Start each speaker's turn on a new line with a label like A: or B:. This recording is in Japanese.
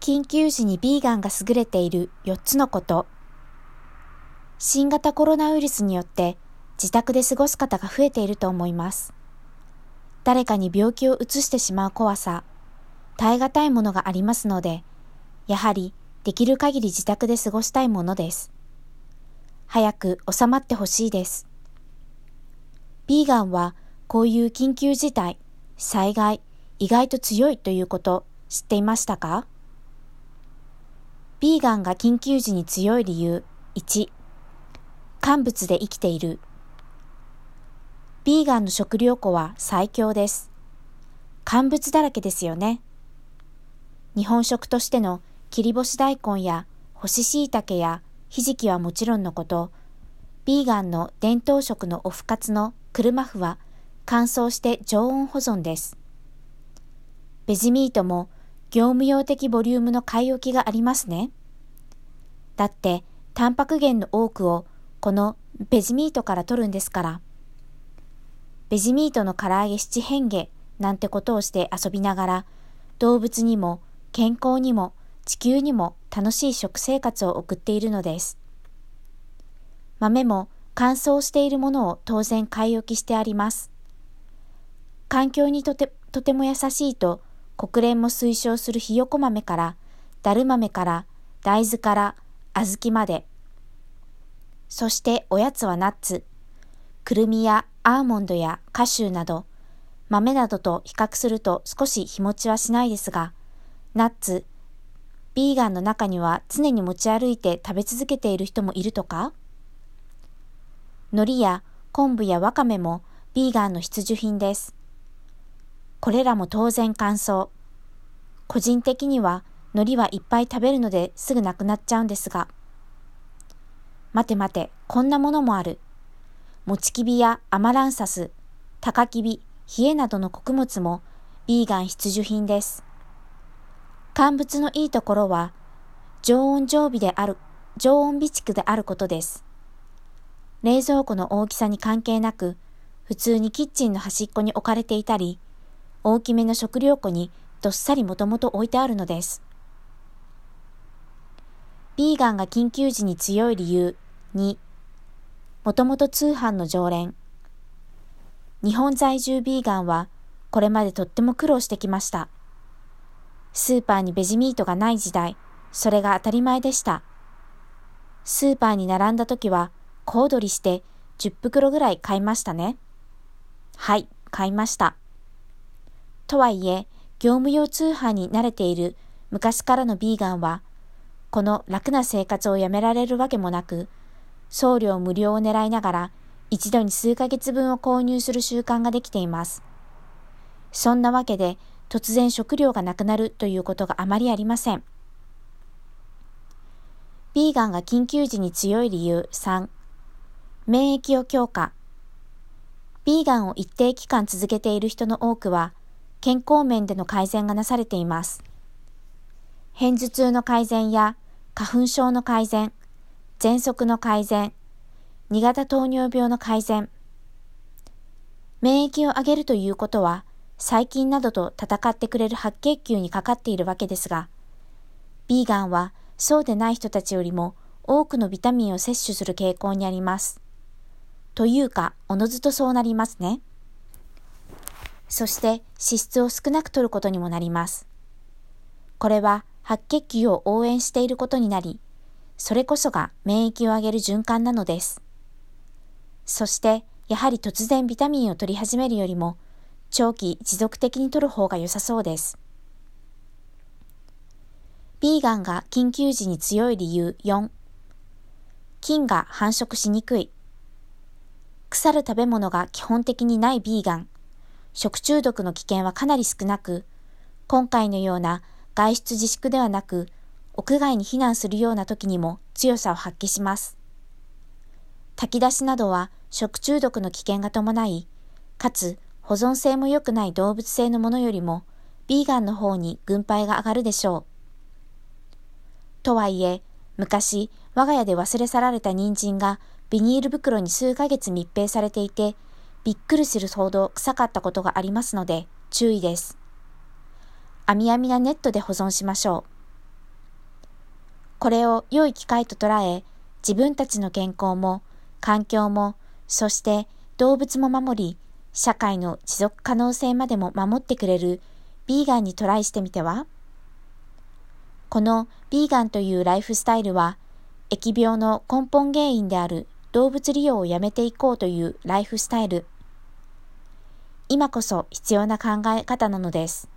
A: 緊急時にビーガンが優れている4つのこと。新型コロナウイルスによって自宅で過ごす方が増えていると思います。誰かに病気を移してしまう怖さ、耐え難いものがありますので、やはりできる限り自宅で過ごしたいものです。早く収まってほしいです。ビーガンはこういう緊急事態、災害、意外と強いということ知っていましたか？ビーガンが緊急時に強い理由。1乾物で生きている。ビーガンの食料庫は最強です。乾物だらけですよね。日本食としての切り干し大根や干し椎茸やひじきはもちろんのこと、ビーガンの伝統食のオフ活の車麩は乾燥して常温保存です。ベジミートも業務用的ボリュームの買い置きがありますね。だって、タンパク源の多くをこのベジミートから取るんですから。ベジミートの唐揚げ七変化なんてことをして遊びながら、動物にも健康にも地球にも楽しい食生活を送っているのです。豆も乾燥しているものを当然買い置きしてあります。環境にとてとても優しいと国連も推奨するひよこ豆から、だる豆から、大豆から、小豆まで。そしておやつはナッツ。くるみやアーモンドやカシューなど、豆などと比較すると少し日持ちはしないですが、ナッツ、ビーガンの中には常に持ち歩いて食べ続けている人もいるとか？海苔や昆布やわかめもビーガンの必需品です。これらも当然乾燥。個人的には海苔はいっぱい食べるのですぐなくなっちゃうんですが。待て待て、こんなものもある。もちきびやアマランサス、タカキビ、冷えなどの穀物もビーガン必需品です。乾物のいいところは、常温常備である、常温備蓄であることです。冷蔵庫の大きさに関係なく、普通にキッチンの端っこに置かれていたり、大きめの食料庫にどっさりもともと置いてあるのです。ビーガンが緊急時に強い理由2、もともと通販の常連。日本在住ビーガンはこれまでとっても苦労してきました。スーパーにベジミートがない時代、それが当たり前でした。スーパーに並んだ時は、小躍りして10袋ぐらい買いましたね。はい、買いました。とはいえ、業務用通販に慣れている昔からのビーガンは、この楽な生活をやめられるわけもなく、送料無料を狙いながら、一度に数ヶ月分を購入する習慣ができています。そんなわけで、突然食料がなくなるということがあまりありません。ビーガンが緊急時に強い理由3、免疫を強化。ビーガンを一定期間続けている人の多くは、健康面での改善がなされています。片頭痛の改善や花粉症の改善、喘息の改善、2型糖尿病の改善。免疫を上げるということは、細菌などと戦ってくれる白血球にかかっているわけですが、ビーガンはそうでない人たちよりも多くのビタミンを摂取する傾向にあります。というか、おのずとそうなりますね。そして脂質を少なく摂ることにもなります。これは白血球を応援していることになり、それこそが免疫を上げる循環なのです。そして、やはり突然ビタミンを取り始めるよりも、長期持続的に取る方が良さそうです。ビーガンが緊急時に強い理由4。菌が繁殖しにくい。腐る食べ物が基本的にないビーガン。食中毒の危険はかなり少なく、今回のような外出自粛ではなく、屋外に避難するような時にも強さを発揮します。炊き出しなどは食中毒の危険が伴い、かつ保存性も良くない動物性のものよりも、ビーガンの方に軍配が上がるでしょう。とはいえ、昔、我が家で忘れ去られた人参がビニール袋に数ヶ月密閉されていて、びっくりするほど臭かったことがありますので、注意です。網網なネットで保存しましょう。これを良い機会と捉え、自分たちの健康も、環境も、そして動物も守り、社会の持続可能性までも守ってくれるビーガンにトライしてみては？このビーガンというライフスタイルは、疫病の根本原因である動物利用をやめていこうというライフスタイル。今こそ必要な考え方なのです。